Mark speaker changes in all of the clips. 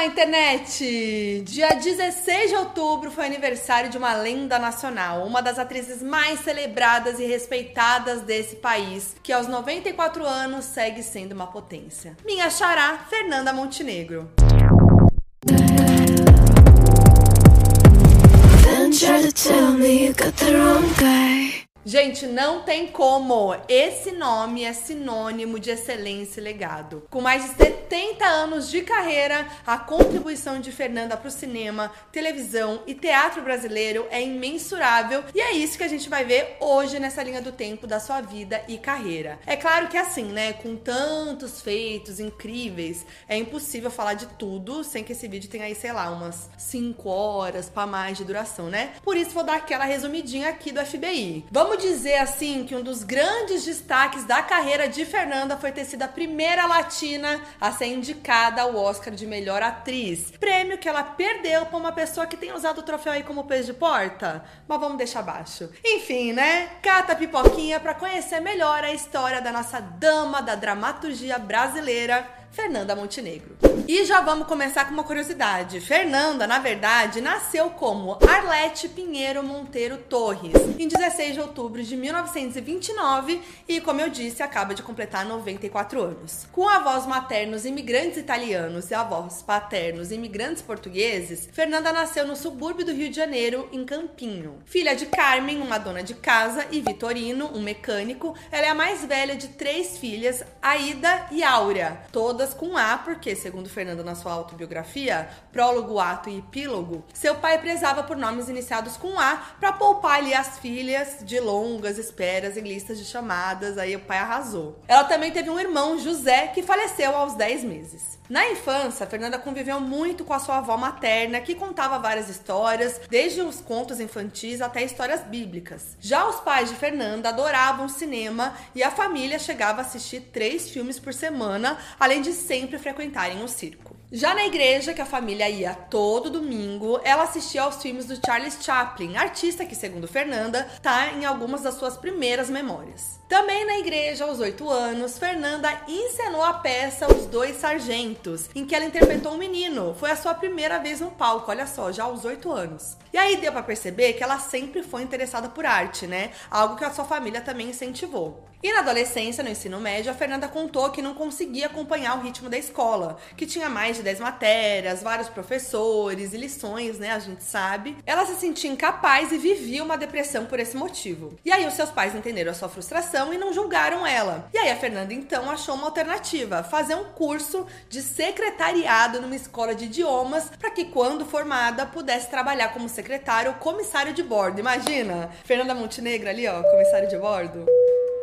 Speaker 1: Olá, internet! Dia 16 de outubro foi aniversário de uma lenda nacional, uma das atrizes mais celebradas e respeitadas desse país, que aos 94 anos segue sendo uma potência. Minha xará, Fernanda Montenegro. Don't try to tell me you got the wrong guy. Gente, não tem como. Esse nome é sinônimo de excelência e legado. Com mais de 70 anos de carreira, a contribuição de Fernanda para o cinema, televisão e teatro brasileiro é imensurável e é isso que a gente vai ver hoje nessa linha do tempo da sua vida e carreira. É claro que assim, né, com tantos feitos incríveis, é impossível falar de tudo sem que esse vídeo tenha aí, sei lá, umas 5 horas para mais de duração, né? Por isso vou dar aquela resumidinha aqui do FBI. Vamos Vamos dizer assim que um dos grandes destaques da carreira de Fernanda foi ter sido a primeira latina a ser indicada ao Oscar de melhor atriz. Prêmio que ela perdeu para uma pessoa que tem usado o troféu aí como peixe de porta. Mas vamos deixar abaixo. Enfim, né? Cata pipoquinha para conhecer melhor a história da nossa dama da dramaturgia brasileira Fernanda Montenegro. E já vamos começar com uma curiosidade. Fernanda, na verdade, nasceu como Arlete Pinheiro Monteiro Torres em 16 de outubro de 1929 e, como eu disse, acaba de completar 94 anos. Com avós maternos imigrantes italianos e avós paternos imigrantes portugueses, Fernanda nasceu no subúrbio do Rio de Janeiro, em Campinho. Filha de Carmen, uma dona de casa, e Vitorino, um mecânico, ela é a mais velha de três filhas, Aida e Áurea, todas com A, porque, segundo Fernando na sua autobiografia, prólogo, ato e epílogo, seu pai prezava por nomes iniciados com A para poupar ali as filhas de longas esperas em listas de chamadas. Aí o pai arrasou. Ela também teve um irmão, José, que faleceu aos 10 meses. Na infância, Fernanda conviveu muito com a sua avó materna, que contava várias histórias, desde os contos infantis até histórias bíblicas. Já os pais de Fernanda adoravam cinema e a família chegava a assistir três filmes por semana, além de sempre frequentarem o circo. Já na igreja, que a família ia todo domingo, ela assistia aos filmes do Charles Chaplin, artista que, segundo Fernanda, tá em algumas das suas primeiras memórias. Também na igreja, aos oito anos, Fernanda encenou a peça Os Dois Sargentos, em que ela interpretou um menino. Foi a sua primeira vez no palco, olha só, já aos oito anos. E aí deu para perceber que ela sempre foi interessada por arte, né? Algo que a sua família também incentivou. E na adolescência, no ensino médio, a Fernanda contou que não conseguia acompanhar o ritmo da escola, que tinha mais de 10 matérias, vários professores e lições, né? A gente sabe. Ela se sentia incapaz e vivia uma depressão por esse motivo. E aí os seus pais entenderam a sua frustração e não julgaram ela. E aí a Fernanda então achou uma alternativa, fazer um curso de secretariado numa escola de idiomas para que quando formada pudesse trabalhar como secretário ou comissário de bordo. Imagina, Fernanda Montenegro ali, ó, comissário de bordo.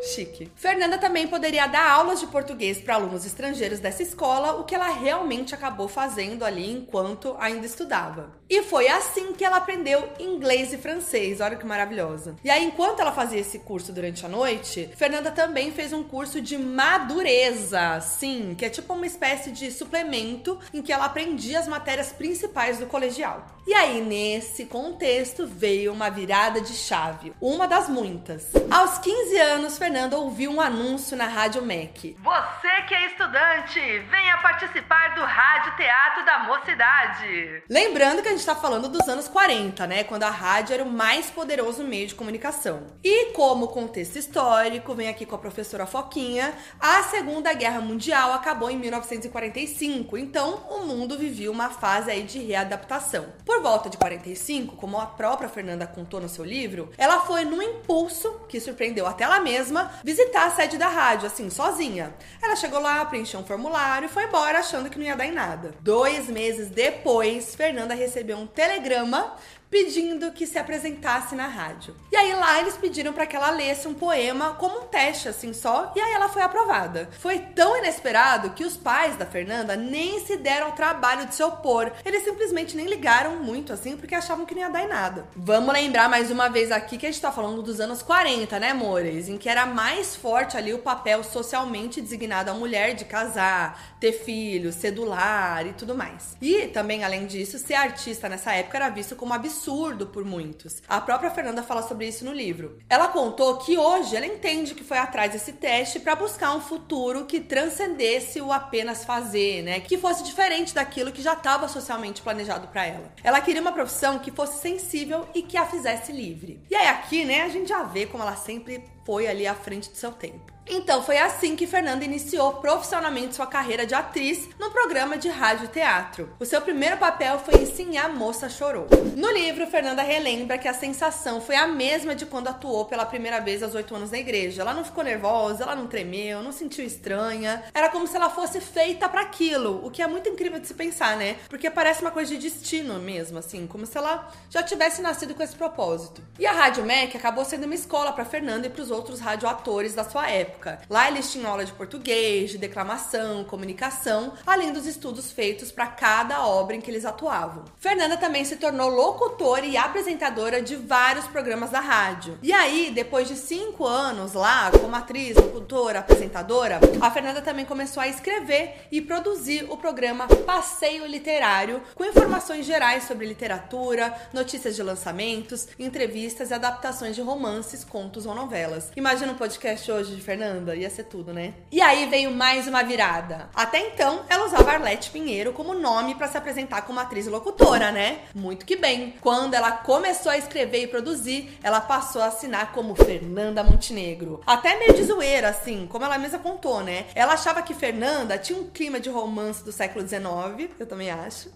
Speaker 1: Chique. Fernanda também poderia dar aulas de português para alunos estrangeiros dessa escola, o que ela realmente acabou fazendo ali enquanto ainda estudava. E foi assim que ela aprendeu inglês e francês. Olha que maravilhosa. E aí, enquanto ela fazia esse curso durante a noite, Fernanda também fez um curso de madureza, sim, que é tipo uma espécie de suplemento em que ela aprendia as matérias principais do colegial. E aí, nesse contexto, veio uma virada de chave, uma das muitas. Aos 15 anos, Fernanda ouviu um anúncio na Rádio MEC.
Speaker 2: Você que é estudante, venha participar do Rádio Teatro da Mocidade.
Speaker 1: Lembrando que a gente está falando dos anos 40, né? Quando a rádio era o mais poderoso meio de comunicação. E como contexto histórico, vem aqui com a professora Foquinha, a Segunda Guerra Mundial acabou em 1945, então o mundo vivia uma fase aí de readaptação. Por volta de 45, como a própria Fernanda contou no seu livro, ela foi num impulso que surpreendeu até ela mesma visitar a sede da rádio, assim, sozinha. Ela chegou lá, preencheu um formulário e foi embora achando que não ia dar em nada. Dois meses depois, Fernanda recebeu um telegrama pedindo que se apresentasse na rádio. E aí lá eles pediram para que ela lesse um poema como um teste, assim só, e aí ela foi aprovada. Foi tão inesperado que os pais da Fernanda nem se deram ao trabalho de se opor. Eles simplesmente nem ligaram muito assim, porque achavam que não ia dar em nada. Vamos lembrar mais uma vez aqui que a gente tá falando dos anos 40, né, amores? Em que era mais forte ali o papel socialmente designado à mulher de casar, ter filhos, cedular e tudo mais. E também, além disso, ser artista nessa época era visto como absurdo absurdo por muitos. A própria Fernanda fala sobre isso no livro. Ela contou que hoje ela entende que foi atrás desse teste para buscar um futuro que transcendesse o apenas fazer, né? Que fosse diferente daquilo que já estava socialmente planejado para ela. Ela queria uma profissão que fosse sensível e que a fizesse livre. E aí aqui, né, a gente já vê como ela sempre foi ali à frente do seu tempo. Então foi assim que Fernanda iniciou profissionalmente sua carreira de atriz no programa de rádio teatro. O seu primeiro papel foi em Sim a Moça Chorou. No livro, Fernanda relembra que a sensação foi a mesma de quando atuou pela primeira vez aos oito anos na igreja. Ela não ficou nervosa, ela não tremeu, não sentiu estranha. Era como se ela fosse feita para aquilo, o que é muito incrível de se pensar, né? Porque parece uma coisa de destino mesmo, assim, como se ela já tivesse nascido com esse propósito. E a Rádio MEC acabou sendo uma escola para Fernanda e para os outros radioatores da sua época. Lá eles tinham aula de português, de declamação, comunicação, além dos estudos feitos para cada obra em que eles atuavam. Fernanda também se tornou locutora e apresentadora de vários programas da rádio. E aí, depois de cinco anos lá, como atriz, locutora, apresentadora, a Fernanda também começou a escrever e produzir o programa Passeio Literário, com informações gerais sobre literatura, notícias de lançamentos, entrevistas e adaptações de romances, contos ou novelas. Imagina um podcast hoje de Fernanda ia ser tudo, né? E aí veio mais uma virada. Até então, ela usava Arlete Pinheiro como nome para se apresentar como atriz e locutora, né? Muito que bem. Quando ela começou a escrever e produzir, ela passou a assinar como Fernanda Montenegro. Até meio de zoeira, assim, como ela mesma contou, né? Ela achava que Fernanda tinha um clima de romance do século XIX, eu também acho.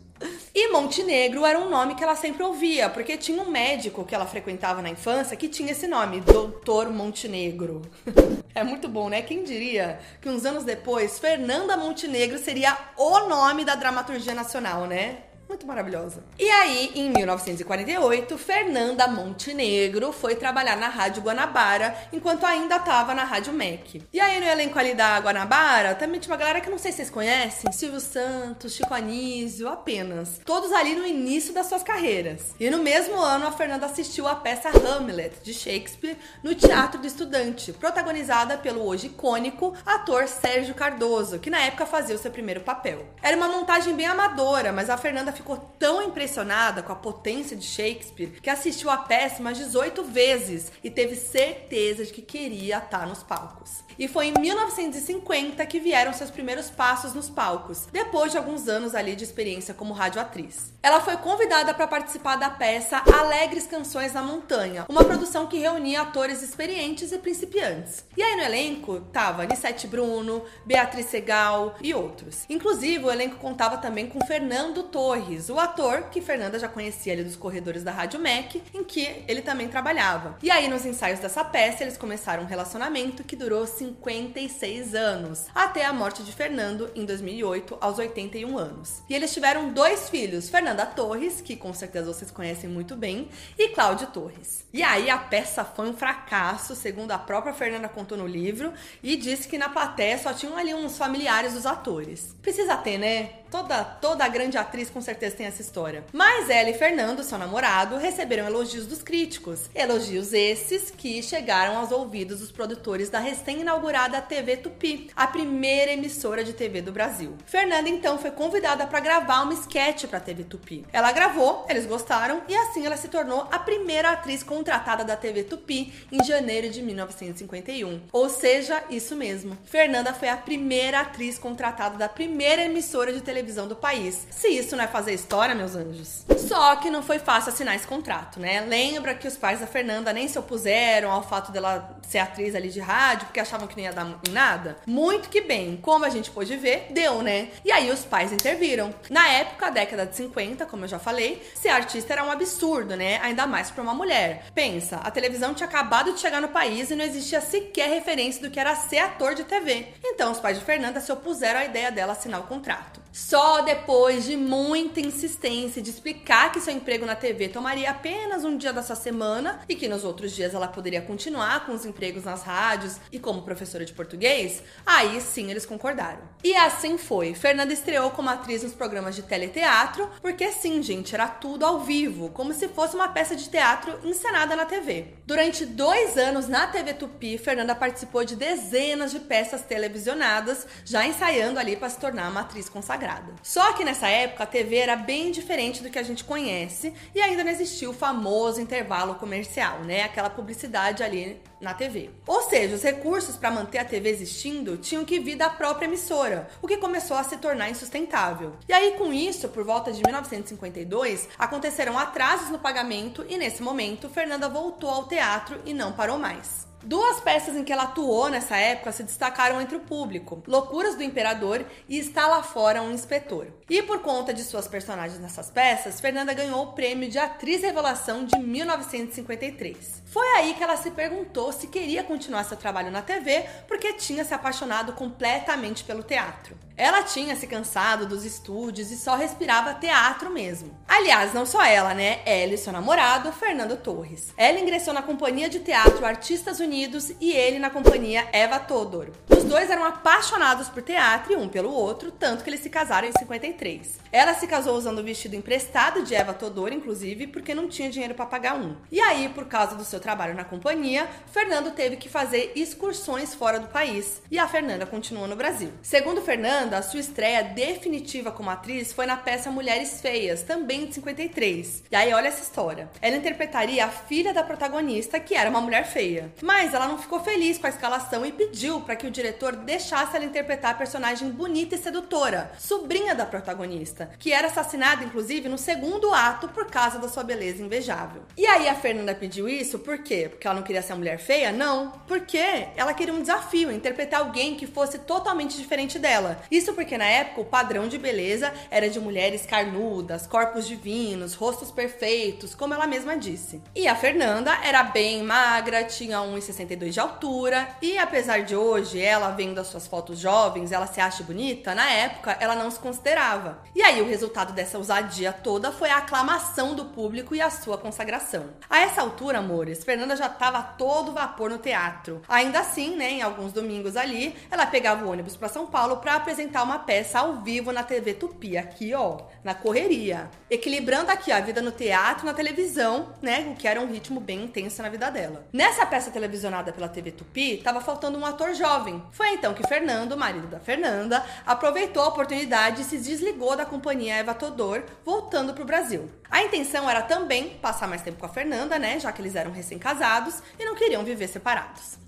Speaker 1: E Montenegro era um nome que ela sempre ouvia, porque tinha um médico que ela frequentava na infância que tinha esse nome, Doutor Montenegro. é muito bom, né? Quem diria que uns anos depois, Fernanda Montenegro seria o nome da dramaturgia nacional, né? Muito maravilhosa. E aí, em 1948, Fernanda Montenegro foi trabalhar na Rádio Guanabara, enquanto ainda estava na Rádio MEC. E aí, no elenco ali da Guanabara, também tinha uma galera que não sei se vocês conhecem, Silvio Santos, Chico Anísio, apenas. Todos ali no início das suas carreiras. E no mesmo ano, a Fernanda assistiu a peça Hamlet, de Shakespeare, no Teatro do Estudante, protagonizada pelo hoje icônico ator Sérgio Cardoso, que na época fazia o seu primeiro papel. Era uma montagem bem amadora, mas a Fernanda ficou tão impressionada com a potência de Shakespeare que assistiu a peça umas 18 vezes e teve certeza de que queria estar nos palcos. E foi em 1950 que vieram seus primeiros passos nos palcos, depois de alguns anos ali de experiência como radioatriz. Ela foi convidada para participar da peça Alegres Canções na Montanha, uma produção que reunia atores experientes e principiantes. E aí no elenco tava Anissete Bruno, Beatriz Segal e outros. Inclusive, o elenco contava também com Fernando Torres, o ator que Fernanda já conhecia ali dos corredores da Rádio MEC, em que ele também trabalhava. E aí nos ensaios dessa peça, eles começaram um relacionamento que durou 56 anos, até a morte de Fernando em 2008, aos 81 anos. E eles tiveram dois filhos, Fernanda Torres, que com certeza vocês conhecem muito bem, e Cláudio Torres. E aí a peça foi um fracasso, segundo a própria Fernanda contou no livro, e disse que na plateia só tinham ali uns familiares dos atores. Precisa ter, né? Toda, toda grande atriz com certeza tem essa história. Mas ela e Fernando, seu namorado, receberam elogios dos críticos. Elogios esses que chegaram aos ouvidos dos produtores da recém-inaugurada TV Tupi, a primeira emissora de TV do Brasil. Fernanda então foi convidada para gravar uma sketch para a TV Tupi. Ela gravou, eles gostaram e assim ela se tornou a primeira atriz contratada da TV Tupi em janeiro de 1951. Ou seja, isso mesmo. Fernanda foi a primeira atriz contratada da primeira emissora de televisão televisão do país. Se isso não é fazer história, meus anjos. Só que não foi fácil assinar esse contrato, né? Lembra que os pais da Fernanda nem se opuseram ao fato dela ser atriz ali de rádio, porque achavam que não ia dar em nada? Muito que bem, como a gente pôde ver, deu, né? E aí os pais interviram. Na época, década de 50, como eu já falei, ser artista era um absurdo, né? Ainda mais para uma mulher. Pensa, a televisão tinha acabado de chegar no país e não existia sequer referência do que era ser ator de TV. Então os pais de Fernanda se opuseram à ideia dela assinar o contrato. Só depois de muita insistência de explicar que seu emprego na TV tomaria apenas um dia da sua semana e que nos outros dias ela poderia continuar com os empregos nas rádios e como professora de português, aí sim eles concordaram. E assim foi. Fernanda estreou como atriz nos programas de teleteatro, porque sim, gente, era tudo ao vivo, como se fosse uma peça de teatro encenada na TV. Durante dois anos na TV Tupi, Fernanda participou de dezenas de peças televisionadas, já ensaiando ali para se tornar uma atriz consagrada. Só que nessa época a TV era bem diferente do que a gente conhece e ainda não existia o famoso intervalo comercial, né? Aquela publicidade ali na TV. Ou seja, os recursos para manter a TV existindo tinham que vir da própria emissora, o que começou a se tornar insustentável. E aí, com isso, por volta de 1952, aconteceram atrasos no pagamento e, nesse momento, Fernanda voltou ao teatro e não parou mais. Duas peças em que ela atuou nessa época se destacaram entre o público: Loucuras do Imperador e Está Lá Fora um Inspetor. E por conta de suas personagens nessas peças, Fernanda ganhou o prêmio de Atriz Revelação de 1953. Foi aí que ela se perguntou se queria continuar seu trabalho na TV porque tinha se apaixonado completamente pelo teatro. Ela tinha se cansado dos estúdios e só respirava teatro mesmo. Aliás, não só ela, né? Ela e seu namorado, Fernando Torres. Ela ingressou na companhia de teatro Artistas Unidos e ele na companhia Eva Todor. Os dois eram apaixonados por teatro e um pelo outro, tanto que eles se casaram em 53. Ela se casou usando o vestido emprestado de Eva Todor, inclusive, porque não tinha dinheiro para pagar um. E aí, por causa do seu trabalho na companhia, Fernando teve que fazer excursões fora do país e a Fernanda continuou no Brasil. Segundo Fernando, a sua estreia definitiva como atriz foi na peça Mulheres Feias, também de 53. E aí, olha essa história. Ela interpretaria a filha da protagonista, que era uma mulher feia. Mas ela não ficou feliz com a escalação e pediu para que o diretor deixasse ela interpretar a personagem bonita e sedutora, sobrinha da protagonista, que era assassinada, inclusive, no segundo ato por causa da sua beleza invejável. E aí, a Fernanda pediu isso por quê? Porque ela não queria ser uma mulher feia? Não. Porque ela queria um desafio, interpretar alguém que fosse totalmente diferente dela. Isso porque na época o padrão de beleza era de mulheres carnudas, corpos divinos, rostos perfeitos, como ela mesma disse. E a Fernanda era bem magra, tinha 1,62 de altura, e apesar de hoje ela vendo as suas fotos jovens, ela se acha bonita, na época ela não se considerava. E aí o resultado dessa ousadia toda foi a aclamação do público e a sua consagração. A essa altura, amores, Fernanda já estava todo vapor no teatro. Ainda assim, né, em alguns domingos ali, ela pegava o ônibus para São Paulo para apresentar uma peça ao vivo na TV Tupi, aqui ó, na correria. Equilibrando aqui a vida no teatro na televisão, né, o que era um ritmo bem intenso na vida dela. Nessa peça televisionada pela TV Tupi, estava faltando um ator jovem. Foi então que Fernando, marido da Fernanda, aproveitou a oportunidade e se desligou da companhia Eva Todor, voltando para o Brasil. A intenção era também passar mais tempo com a Fernanda, né, já que eles eram recém-casados e não queriam viver separados.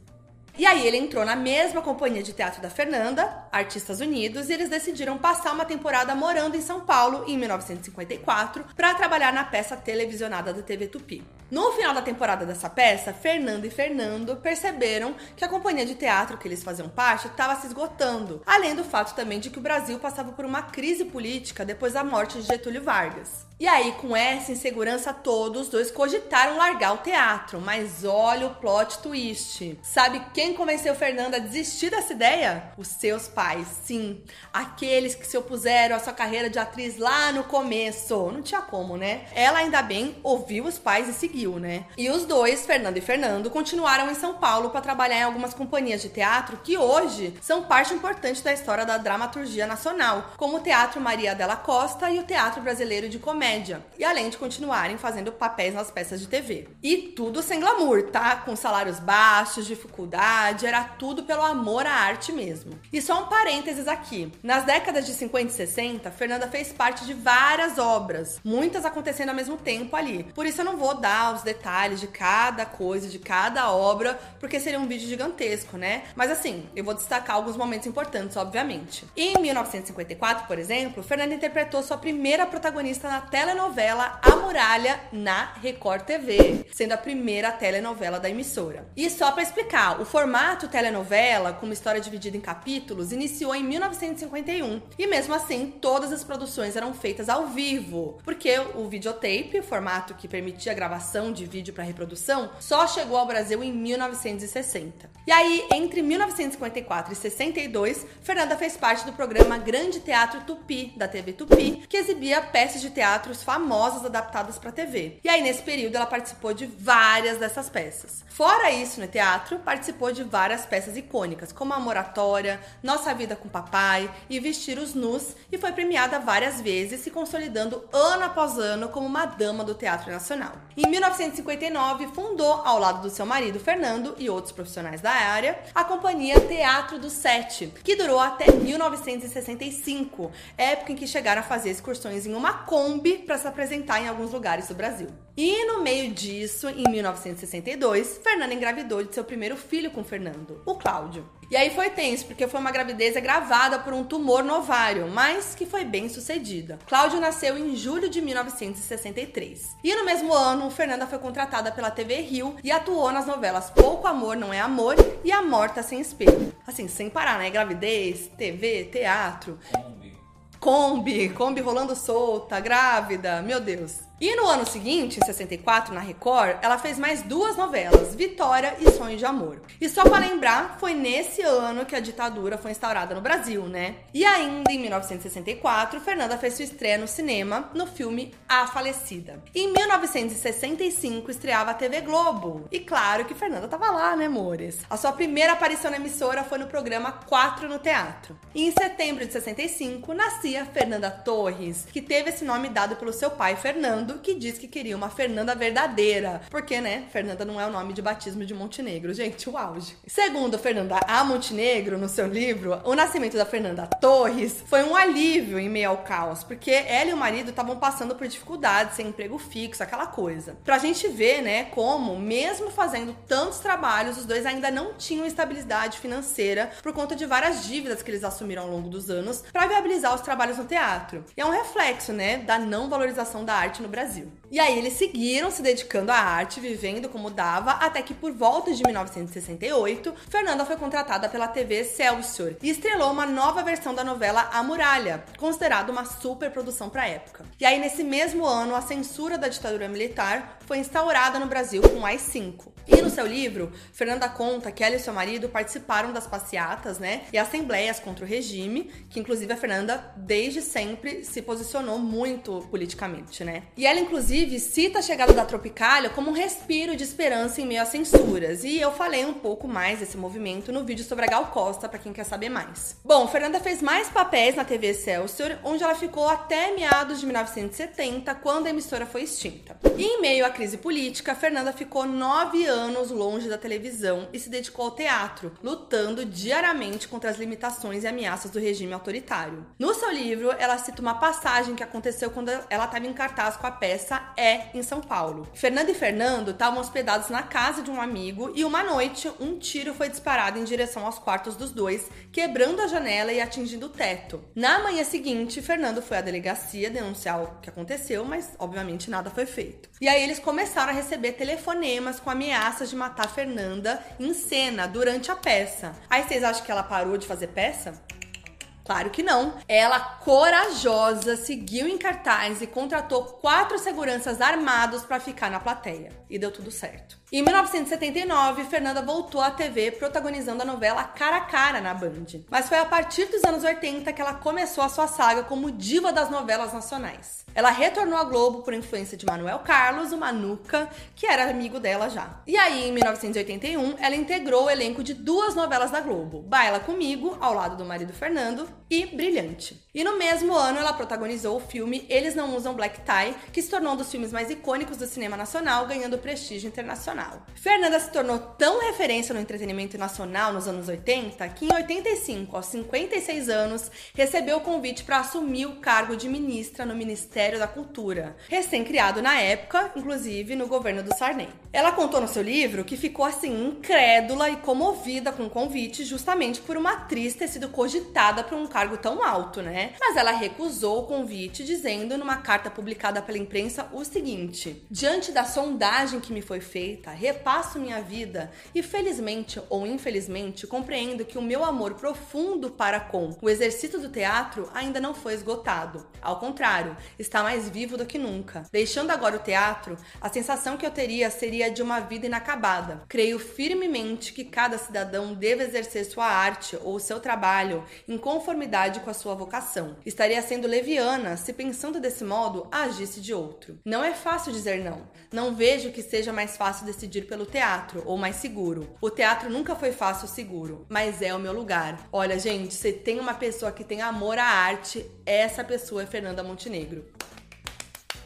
Speaker 1: E aí ele entrou na mesma companhia de teatro da Fernanda, Artistas Unidos, e eles decidiram passar uma temporada morando em São Paulo em 1954 para trabalhar na peça televisionada da TV Tupi. No final da temporada dessa peça, Fernanda e Fernando perceberam que a companhia de teatro que eles faziam parte estava se esgotando, além do fato também de que o Brasil passava por uma crise política depois da morte de Getúlio Vargas. E aí, com essa insegurança toda, os dois cogitaram largar o teatro, mas olha o plot twist. Sabe quem convenceu Fernanda a desistir dessa ideia? Os seus pais, sim. Aqueles que se opuseram à sua carreira de atriz lá no começo. Não tinha como, né? Ela ainda bem ouviu os pais e seguiu, né? E os dois, Fernanda e Fernando, continuaram em São Paulo para trabalhar em algumas companhias de teatro que hoje são parte importante da história da dramaturgia nacional, como o Teatro Maria della Costa e o Teatro Brasileiro de Comédia comédia, e além de continuarem fazendo papéis nas peças de TV. E tudo sem glamour, tá? Com salários baixos, dificuldade, era tudo pelo amor à arte mesmo. E só um parênteses aqui. Nas décadas de 50 e 60, Fernanda fez parte de várias obras, muitas acontecendo ao mesmo tempo ali. Por isso eu não vou dar os detalhes de cada coisa, de cada obra, porque seria um vídeo gigantesco, né? Mas assim, eu vou destacar alguns momentos importantes, obviamente. Em 1954, por exemplo, Fernanda interpretou sua primeira protagonista na telenovela A Muralha na Record TV, sendo a primeira telenovela da emissora. E só para explicar, o formato telenovela, com uma história dividida em capítulos, iniciou em 1951. E mesmo assim, todas as produções eram feitas ao vivo, porque o videotape, o formato que permitia a gravação de vídeo para reprodução, só chegou ao Brasil em 1960. E aí, entre 1954 e 62, Fernanda fez parte do programa Grande Teatro Tupi, da TV Tupi, que exibia peças de teatros famosas adaptadas para TV. E aí, nesse período, ela participou de várias dessas peças. Fora isso, no teatro, participou de várias peças icônicas, como A Moratória, Nossa Vida com Papai e Vestir os Nus, e foi premiada várias vezes, se consolidando ano após ano como uma dama do Teatro Nacional. Em 1959, fundou, ao lado do seu marido Fernando e outros profissionais da área, a companhia Teatro do Sete, que durou até 1965, época em que chegaram a fazer excursões em uma Kombi para se apresentar em alguns lugares do Brasil. E no meio disso, em 1962, Fernanda engravidou de seu primeiro filho com Fernando, o Cláudio. E aí foi tenso, porque foi uma gravidez gravada por um tumor no ovário, mas que foi bem sucedida. Cláudio nasceu em julho de 1963. E no mesmo ano, Fernanda foi contratada pela TV Rio e atuou nas novelas Pouco Amor Não É Amor e A Morta Sem Espelho. Assim, sem parar, né? Gravidez, TV, teatro. Kombi, Kombi rolando solta, grávida, meu Deus. E no ano seguinte, em 64, na Record, ela fez mais duas novelas, Vitória e Sonho de Amor. E só para lembrar, foi nesse ano que a ditadura foi instaurada no Brasil, né? E ainda em 1964, Fernanda fez sua estreia no cinema no filme A Falecida. E em 1965 estreava a TV Globo. E claro que Fernanda tava lá, né, amores? A sua primeira aparição na emissora foi no programa 4 no Teatro. E em setembro de 65 nascia Fernanda Torres, que teve esse nome dado pelo seu pai Fernando que diz que queria uma Fernanda verdadeira. Porque, né, Fernanda não é o nome de batismo de Montenegro. Gente, o auge. Segundo Fernanda A. Montenegro, no seu livro, o nascimento da Fernanda Torres foi um alívio em meio ao caos, porque ela e o marido estavam passando por dificuldades, sem emprego fixo, aquela coisa. Pra gente ver, né, como, mesmo fazendo tantos trabalhos, os dois ainda não tinham estabilidade financeira por conta de várias dívidas que eles assumiram ao longo dos anos para viabilizar os trabalhos no teatro. E é um reflexo, né, da não valorização da arte no Brasil. E aí eles seguiram se dedicando à arte, vivendo como dava, até que por volta de 1968, Fernanda foi contratada pela TV Excelsior e estrelou uma nova versão da novela A Muralha, considerada uma super produção para a época. E aí nesse mesmo ano, a censura da ditadura militar foi instaurada no Brasil com o AI-5. E no seu livro, Fernanda conta que ela e seu marido participaram das passeatas, né, e assembleias contra o regime, que inclusive a Fernanda desde sempre se posicionou muito politicamente, né? E ela inclusive cita a chegada da Tropicália como um respiro de esperança em meio às censuras. E eu falei um pouco mais desse movimento no vídeo sobre a Gal Costa, para quem quer saber mais. Bom, Fernanda fez mais papéis na TV Excelsior, onde ela ficou até meados de 1970, quando a emissora foi extinta. E em meio à crise política, Fernanda ficou nove anos longe da televisão e se dedicou ao teatro, lutando diariamente contra as limitações e ameaças do regime autoritário. No seu livro, ela cita uma passagem que aconteceu quando ela estava em cartaz com a peça É em São Paulo. Fernanda e Fernando estavam hospedados na casa de um amigo e uma noite um tiro foi disparado em direção aos quartos dos dois, quebrando a janela e atingindo o teto. Na manhã seguinte, Fernando foi à delegacia denunciar o que aconteceu, mas obviamente nada foi feito. E aí eles começaram a receber telefonemas com ameaças de matar Fernanda em cena durante a peça. Aí vocês acham que ela parou de fazer peça? Claro que não. Ela, corajosa, seguiu em cartaz e contratou quatro seguranças armados para ficar na plateia. E deu tudo certo. Em 1979, Fernanda voltou à TV protagonizando a novela Cara a Cara na Band. Mas foi a partir dos anos 80 que ela começou a sua saga como diva das novelas nacionais. Ela retornou à Globo por influência de Manuel Carlos, o Manuca, que era amigo dela já. E aí, em 1981, ela integrou o elenco de duas novelas da Globo: Baila Comigo, ao lado do marido Fernando, e Brilhante. E no mesmo ano, ela protagonizou o filme Eles Não Usam Black Tie, que se tornou um dos filmes mais icônicos do cinema nacional, ganhando prestígio internacional nacional. Fernanda se tornou tão referência no entretenimento nacional nos anos 80 que em 85, aos 56 anos, recebeu o convite para assumir o cargo de ministra no Ministério da Cultura, recém-criado na época, inclusive no governo do Sarney. Ela contou no seu livro que ficou assim incrédula e comovida com o convite justamente por uma atriz ter sido cogitada para um um cargo tão alto, né? Mas ela recusou o convite, dizendo numa carta publicada pela imprensa o seguinte: Diante da sondagem que me foi feita, repasso minha vida e felizmente ou infelizmente compreendo que o meu amor profundo para com o exercício do teatro ainda não foi esgotado. Ao contrário, está mais vivo do que nunca. Deixando agora o teatro, a sensação que eu teria seria de uma vida inacabada. Creio firmemente que cada cidadão deve exercer sua arte ou seu trabalho em conformidade com a sua vocação. Estaria sendo leviana se pensando desse modo agisse de outro. Não é fácil dizer não. Não vejo que seja mais fácil decidir pelo teatro ou mais seguro. O teatro nunca foi fácil ou seguro, mas é o meu lugar. Olha, gente, você tem uma pessoa que tem amor à arte, essa pessoa é Fernanda Montenegro.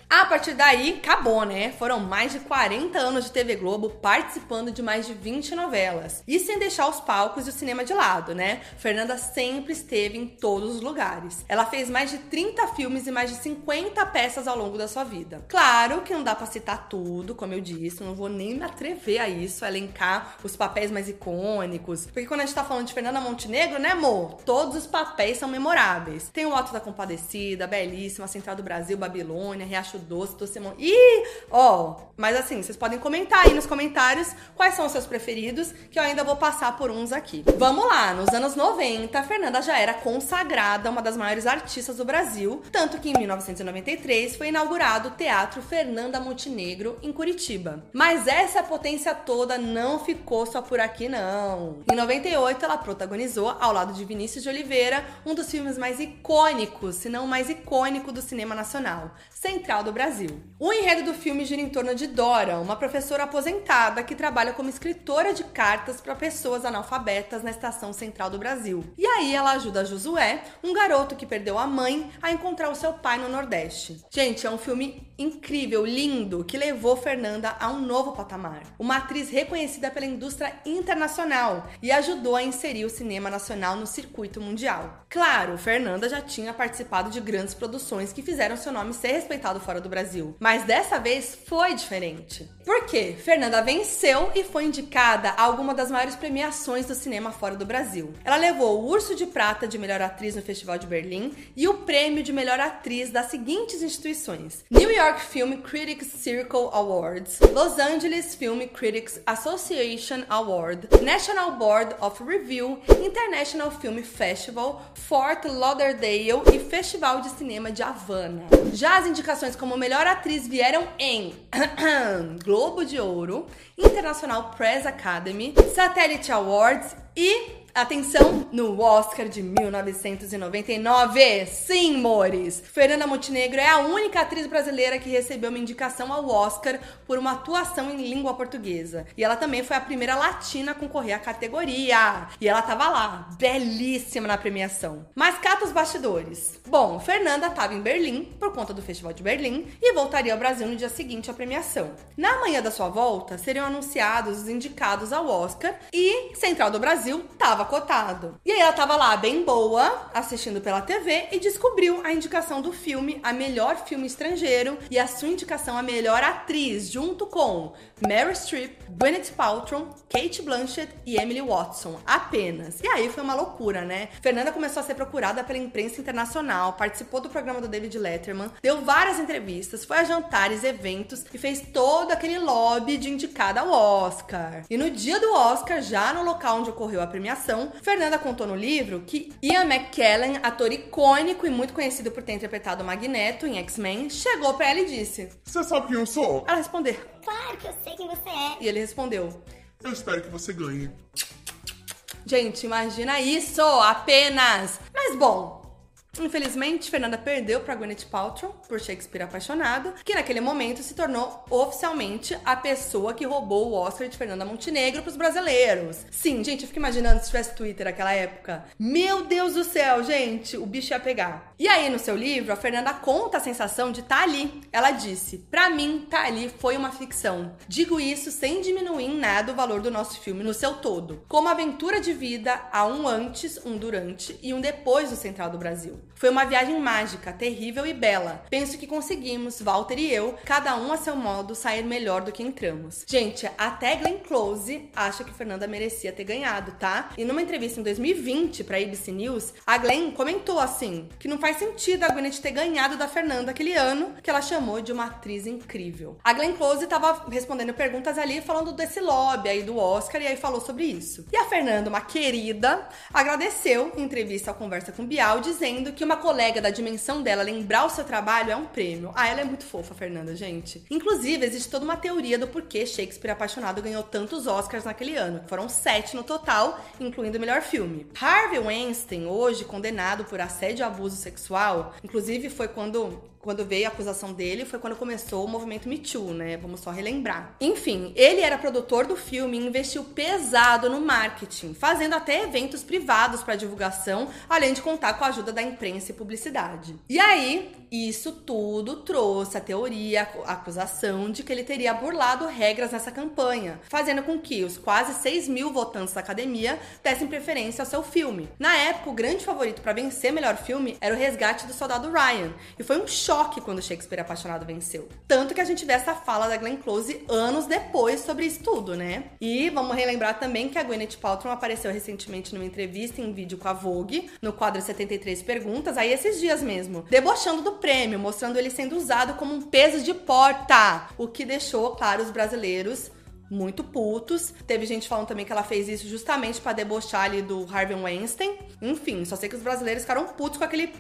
Speaker 1: A partir daí, acabou, né? Foram mais de 40 anos de TV Globo participando de mais de 20 novelas. E sem deixar os palcos e o cinema de lado, né? Fernanda sempre esteve em todos os lugares. Ela fez mais de 30 filmes e mais de 50 peças ao longo da sua vida. Claro que não dá para citar tudo, como eu disse, não vou nem me atrever a isso, a elencar os papéis mais icônicos. Porque quando a gente tá falando de Fernanda Montenegro, né, amor? Todos os papéis são memoráveis. Tem o Alto da Compadecida, Belíssima, Central do Brasil, Babilônia, Riacho acho doce, doce mon... Ih, ó, mas assim, vocês podem comentar aí nos comentários quais são os seus preferidos, que eu ainda vou passar por uns aqui. Vamos lá, nos anos 90, a Fernanda já era consagrada, uma das maiores artistas do Brasil, tanto que em 1993 foi inaugurado o Teatro Fernanda Montenegro em Curitiba. Mas essa potência toda não ficou só por aqui não. Em 98 ela protagonizou ao lado de Vinícius de Oliveira um dos filmes mais icônicos, se não o mais icônico do cinema nacional, Central do Brasil. O enredo do filme gira em torno de Dora, uma professora aposentada que trabalha como escritora de cartas para pessoas analfabetas na estação central do Brasil. E aí ela ajuda Josué, um garoto que perdeu a mãe, a encontrar o seu pai no Nordeste. Gente, é um filme incrível, lindo, que levou Fernanda a um novo patamar. Uma atriz reconhecida pela indústria internacional e ajudou a inserir o cinema nacional no circuito mundial. Claro, Fernanda já tinha participado de grandes produções que fizeram seu nome ser respeitado fora do Brasil. Mas dessa vez foi diferente. Por quê? Fernanda venceu e foi indicada a alguma das maiores premiações do cinema fora do Brasil. Ela levou o Urso de Prata de Melhor Atriz no Festival de Berlim e o prêmio de Melhor Atriz das seguintes instituições: New York Film Critics Circle Awards, Los Angeles Film Critics Association Award, National Board of Review, International Film Festival, Fort Lauderdale e Festival de Cinema de Havana. Já as indicações como melhor atriz vieram em Globo de Ouro, International Press Academy, Satellite Awards e Atenção no Oscar de 1999. Sim, mores. Fernanda Montenegro é a única atriz brasileira que recebeu uma indicação ao Oscar por uma atuação em língua portuguesa. E ela também foi a primeira latina a concorrer à categoria. E ela tava lá, belíssima na premiação. Mas cata os bastidores. Bom, Fernanda estava em Berlim por conta do Festival de Berlim e voltaria ao Brasil no dia seguinte à premiação. Na manhã da sua volta, seriam anunciados os indicados ao Oscar e Central do Brasil estava cotado. E aí ela tava lá, bem boa, assistindo pela TV e descobriu a indicação do filme a melhor filme estrangeiro e a sua indicação a melhor atriz, junto com Meryl Streep, Gwyneth Paltrow, Kate Blanchett e Emily Watson, apenas. E aí foi uma loucura, né? Fernanda começou a ser procurada pela imprensa internacional, participou do programa do David Letterman, deu várias entrevistas, foi a jantares, eventos e fez todo aquele lobby de indicada ao Oscar. E no dia do Oscar, já no local onde ocorreu a premiação, Fernanda contou no livro que Ian McKellen, ator icônico e muito conhecido por ter interpretado o Magneto em X-Men, chegou para ela e disse:
Speaker 3: Você sabe quem eu sou?
Speaker 1: Ela respondeu:
Speaker 4: Claro que eu sei quem você é.
Speaker 1: E ele respondeu:
Speaker 3: Eu espero que você ganhe.
Speaker 1: Gente, imagina isso apenas. Mas bom, Infelizmente, Fernanda perdeu para Gwyneth Paltrow por Shakespeare apaixonado, que naquele momento se tornou oficialmente a pessoa que roubou o Oscar de Fernanda Montenegro para os brasileiros. Sim, gente, eu fico imaginando se tivesse Twitter naquela época. Meu Deus do céu, gente, o bicho ia pegar. E aí, no seu livro, a Fernanda conta a sensação de estar tá ali. Ela disse: "Para mim, tá ali foi uma ficção. Digo isso sem diminuir em nada o valor do nosso filme no seu todo, como aventura de vida há um antes, um durante e um depois do Central do Brasil. Foi uma viagem mágica, terrível e bela. Penso que conseguimos, Walter e eu, cada um a seu modo, sair melhor do que entramos. Gente, até Glenn Close acha que Fernanda merecia ter ganhado, tá? E numa entrevista em 2020 pra ABC News, a Glenn comentou assim: que não faz sentido a Gwyneth ter ganhado da Fernanda aquele ano, que ela chamou de uma atriz incrível. A Glenn Close tava respondendo perguntas ali, falando desse lobby aí do Oscar, e aí falou sobre isso. E a Fernanda, uma querida, agradeceu em entrevista ao Conversa com Bial, dizendo que uma colega da dimensão dela lembrar o seu trabalho é um prêmio. Ah, ela é muito fofa, Fernanda, gente. Inclusive, existe toda uma teoria do porquê Shakespeare Apaixonado ganhou tantos Oscars naquele ano. Foram sete no total, incluindo o melhor filme. Harvey Weinstein, hoje condenado por assédio e abuso sexual, inclusive foi quando quando veio a acusação dele, foi quando começou o movimento Me Too, né? Vamos só relembrar. Enfim, ele era produtor do filme e investiu pesado no marketing, fazendo até eventos privados para divulgação, além de contar com a ajuda da imprensa e publicidade. E aí, isso tudo trouxe a teoria, a acusação de que ele teria burlado regras nessa campanha, fazendo com que os quase 6 mil votantes da academia dessem preferência ao seu filme. Na época, o grande favorito para vencer melhor filme era o Resgate do Soldado Ryan, e foi um choque quando Shakespeare Apaixonado venceu. Tanto que a gente vê essa fala da Glenn Close anos depois sobre isso tudo, né? E vamos relembrar também que a Gwyneth Paltrow apareceu recentemente numa entrevista em vídeo com a Vogue, no quadro 73 Perguntas, aí esses dias mesmo, debochando do prêmio, mostrando ele sendo usado como um peso de porta, o que deixou, claro, os brasileiros muito putos. Teve gente falando também que ela fez isso justamente para debochar ali do Harvey Weinstein. Enfim, só sei que os brasileiros ficaram putos com aquele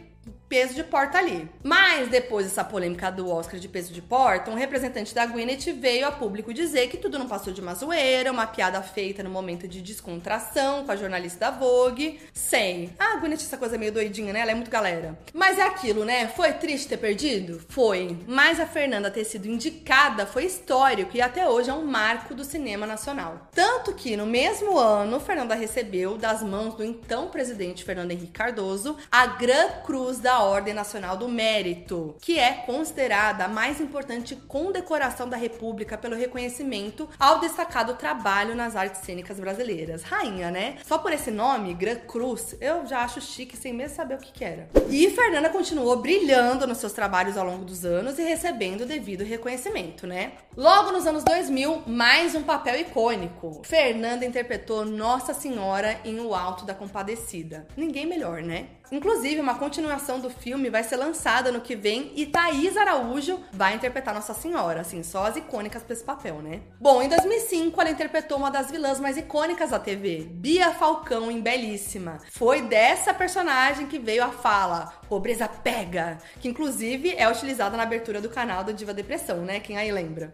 Speaker 1: peso de porta ali. Mas depois dessa polêmica do Oscar de peso de porta, um representante da Gwyneth veio a público dizer que tudo não passou de uma zoeira, uma piada feita no momento de descontração com a jornalista da Vogue. Sei. Ah, a Gwyneth essa coisa meio doidinha, né? Ela é muito galera. Mas é aquilo, né? Foi triste ter perdido? Foi. Mas a Fernanda ter sido indicada foi histórico e até hoje é um marco do cinema nacional. Tanto que no mesmo ano, Fernanda recebeu das mãos do então presidente Fernando Henrique Cardoso a Gran Cruz da Ordem Nacional do Mérito, que é considerada a mais importante condecoração da República pelo reconhecimento ao destacado trabalho nas artes cênicas brasileiras. Rainha, né? Só por esse nome, Gran Cruz, eu já acho chique sem mesmo saber o que, que era. E Fernanda continuou brilhando nos seus trabalhos ao longo dos anos e recebendo o devido reconhecimento, né? Logo nos anos 2000, mais um papel icônico. Fernanda interpretou Nossa Senhora em O Alto da Compadecida. Ninguém melhor, né? Inclusive, uma continuação do filme vai ser lançada no que vem e Thaís Araújo vai interpretar Nossa Senhora, assim, só as icônicas pra esse papel, né? Bom, em 2005 ela interpretou uma das vilãs mais icônicas da TV, Bia Falcão em Belíssima. Foi dessa personagem que veio a fala Pobreza Pega, que inclusive é utilizada na abertura do canal do Diva Depressão, né? Quem aí lembra?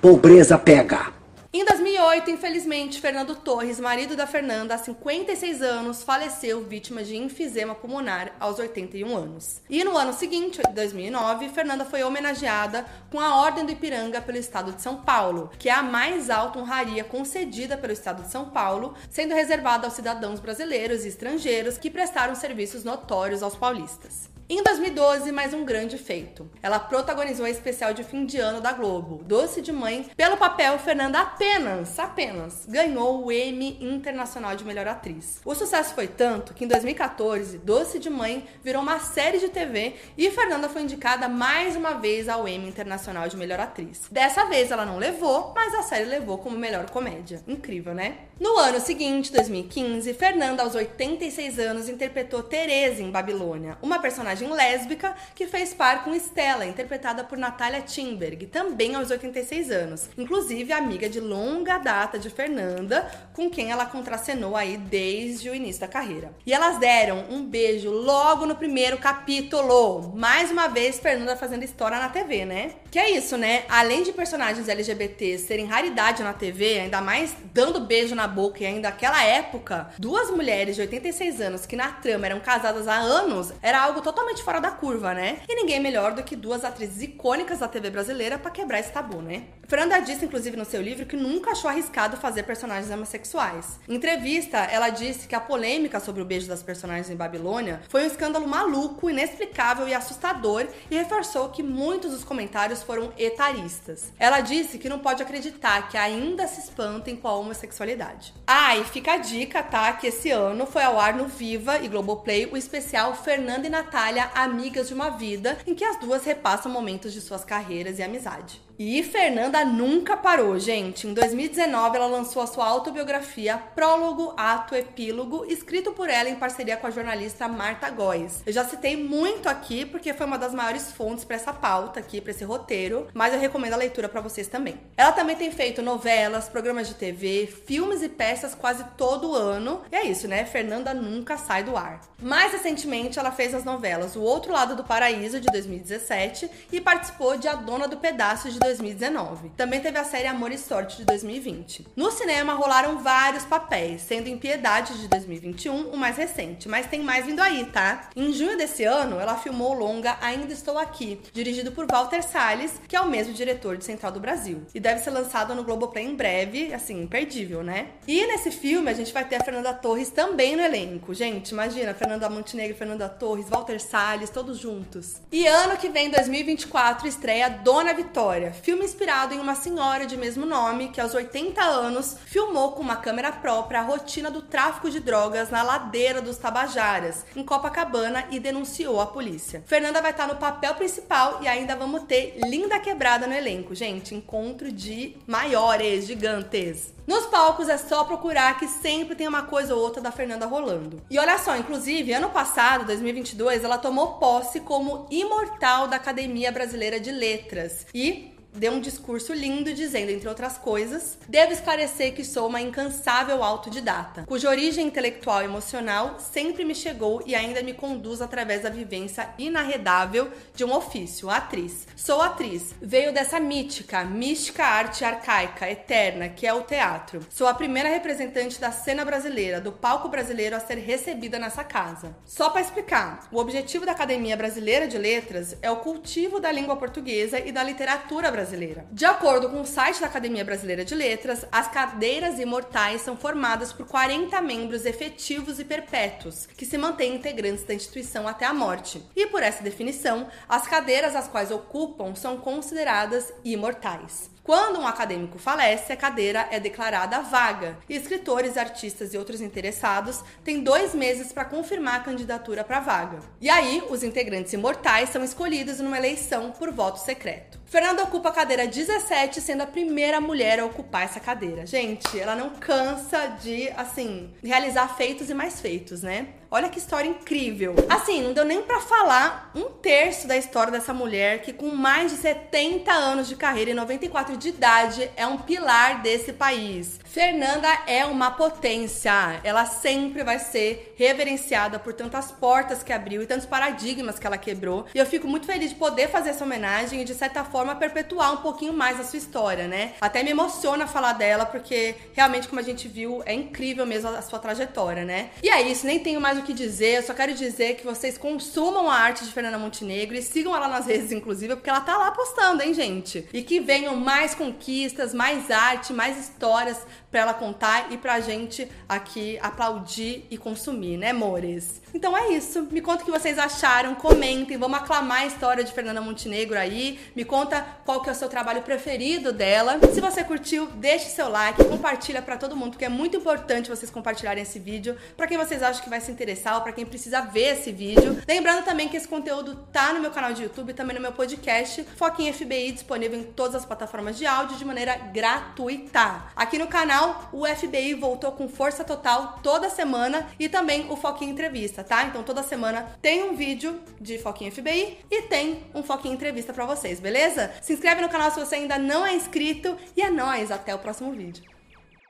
Speaker 5: Pobreza Pega.
Speaker 1: Em 2008, infelizmente, Fernando Torres, marido da Fernanda, há 56 anos, faleceu vítima de enfisema pulmonar aos 81 anos. E no ano seguinte, 2009, Fernanda foi homenageada com a Ordem do Ipiranga pelo Estado de São Paulo, que é a mais alta honraria concedida pelo Estado de São Paulo, sendo reservada aos cidadãos brasileiros e estrangeiros que prestaram serviços notórios aos paulistas. Em 2012, mais um grande feito. Ela protagonizou a especial de fim de ano da Globo, Doce de Mãe. Pelo papel, Fernanda apenas, apenas, ganhou o Emmy Internacional de Melhor Atriz. O sucesso foi tanto que em 2014, Doce de Mãe virou uma série de TV e Fernanda foi indicada mais uma vez ao Emmy Internacional de Melhor Atriz. Dessa vez ela não levou, mas a série levou como melhor comédia. Incrível, né? No ano seguinte, 2015, Fernanda, aos 86 anos, interpretou Teresa em Babilônia, uma personagem lésbica que fez par com Stella, interpretada por Natalia Timberg, também aos 86 anos. Inclusive, amiga de longa data de Fernanda, com quem ela contracenou aí desde o início da carreira. E elas deram um beijo logo no primeiro capítulo. Mais uma vez, Fernanda fazendo história na TV, né? Que é isso, né? Além de personagens LGBTs serem raridade na TV, ainda mais dando beijo na boca e ainda naquela época, duas mulheres de 86 anos que na trama eram casadas há anos, era algo totalmente fora da curva, né? E ninguém melhor do que duas atrizes icônicas da TV brasileira para quebrar esse tabu, né? Fernanda disse, inclusive, no seu livro que nunca achou arriscado fazer personagens homossexuais. Em entrevista, ela disse que a polêmica sobre o beijo das personagens em Babilônia foi um escândalo maluco, inexplicável e assustador e reforçou que muitos dos comentários foram etaristas. Ela disse que não pode acreditar que ainda se espantem com a homossexualidade. Ah, e fica a dica, tá? Que esse ano foi ao ar no Viva e Globoplay o especial Fernanda e Natália, amigas de uma vida, em que as duas repassam momentos de suas carreiras e amizade. E Fernanda nunca parou, gente. Em 2019, ela lançou a sua autobiografia Prólogo, Ato, Epílogo, escrito por ela em parceria com a jornalista Marta Góes. Eu já citei muito aqui porque foi uma das maiores fontes para essa pauta aqui, para esse roteiro, mas eu recomendo a leitura para vocês também. Ela também tem feito novelas, programas de TV, filmes e peças quase todo ano. E é isso, né? Fernanda nunca sai do ar. Mais recentemente, ela fez as novelas O Outro Lado do Paraíso de 2017 e participou de A Dona do Pedaço de 2019. Também teve a série Amor e Sorte de 2020. No cinema rolaram vários papéis, sendo Impiedade de 2021 o mais recente, mas tem mais vindo aí, tá? Em junho desse ano, ela filmou o longa Ainda Estou Aqui, dirigido por Walter Salles, que é o mesmo diretor de Central do Brasil. E deve ser lançado no Globoplay em breve, assim, imperdível, né? E nesse filme a gente vai ter a Fernanda Torres também no elenco. Gente, imagina, Fernanda Montenegro, Fernanda Torres, Walter Salles, todos juntos. E ano que vem, 2024, estreia Dona Vitória, filme inspirado em uma senhora de mesmo nome que, aos 80 anos, filmou com uma câmera própria a rotina do tráfico de drogas na ladeira dos Tabajaras, em Copacabana, e denunciou a polícia. Fernanda vai estar no papel principal e ainda vamos ter Linda Quebrada no elenco, gente. Encontro de maiores, gigantes. Nos palcos é só procurar que sempre tem uma coisa ou outra da Fernanda rolando. E olha só, inclusive, ano passado, 2022, ela tomou posse como imortal da Academia Brasileira de Letras. E deu um discurso lindo dizendo, entre outras coisas, devo esclarecer que sou uma incansável autodidata, cuja origem intelectual e emocional sempre me chegou e ainda me conduz através da vivência inarredável de um ofício, atriz. Sou atriz, veio dessa mítica, mística arte arcaica, eterna, que é o teatro. Sou a primeira representante da cena brasileira, do palco brasileiro a ser recebida nessa casa. Só para explicar, o objetivo da Academia Brasileira de Letras é o cultivo da língua portuguesa e da literatura brasileira brasileira. De acordo com o site da Academia Brasileira de Letras, as cadeiras imortais são formadas por 40 membros efetivos e perpétuos, que se mantêm integrantes da instituição até a morte. E por essa definição, as cadeiras as quais ocupam são consideradas imortais. Quando um acadêmico falece, a cadeira é declarada vaga e escritores, artistas e outros interessados têm dois meses para confirmar a candidatura para a vaga. E aí, os integrantes imortais são escolhidos numa eleição por voto secreto. Fernanda ocupa a cadeira 17, sendo a primeira mulher a ocupar essa cadeira. Gente, ela não cansa de, assim, realizar feitos e mais feitos, né? Olha que história incrível. Assim, não deu nem para falar um terço da história dessa mulher que, com mais de 70 anos de carreira e 94 de idade, é um pilar desse país. Fernanda é uma potência. Ela sempre vai ser reverenciada por tantas portas que abriu e tantos paradigmas que ela quebrou. E eu fico muito feliz de poder fazer essa homenagem e, de certa forma, perpetuar um pouquinho mais a sua história, né? Até me emociona falar dela, porque realmente, como a gente viu, é incrível mesmo a sua trajetória, né? E é isso, nem tenho mais o que dizer, eu só quero dizer que vocês consumam a arte de Fernanda Montenegro e sigam ela nas redes, inclusive, porque ela tá lá postando, hein, gente? E que venham mais conquistas, mais arte, mais histórias para ela contar e pra gente aqui aplaudir e consumir, né, amores? Então é isso. Me conta o que vocês acharam, comentem, vamos aclamar a história de Fernanda Montenegro aí. Me conta qual que é o seu trabalho preferido dela. Se você curtiu, deixe seu like, compartilha para todo mundo, porque é muito importante vocês compartilharem esse vídeo para quem vocês acham que vai se interessar ou para quem precisa ver esse vídeo. Lembrando também que esse conteúdo tá no meu canal de YouTube também no meu podcast Foquinha FBI, disponível em todas as plataformas de áudio de maneira gratuita. Aqui no canal, o FBI voltou com força total toda semana e também o Foquinha Entrevista tá? Então toda semana tem um vídeo de Foquinha FBI e tem um Foquinha Entrevista para vocês, beleza? Se inscreve no canal se você ainda não é inscrito e é nóis, até o próximo vídeo.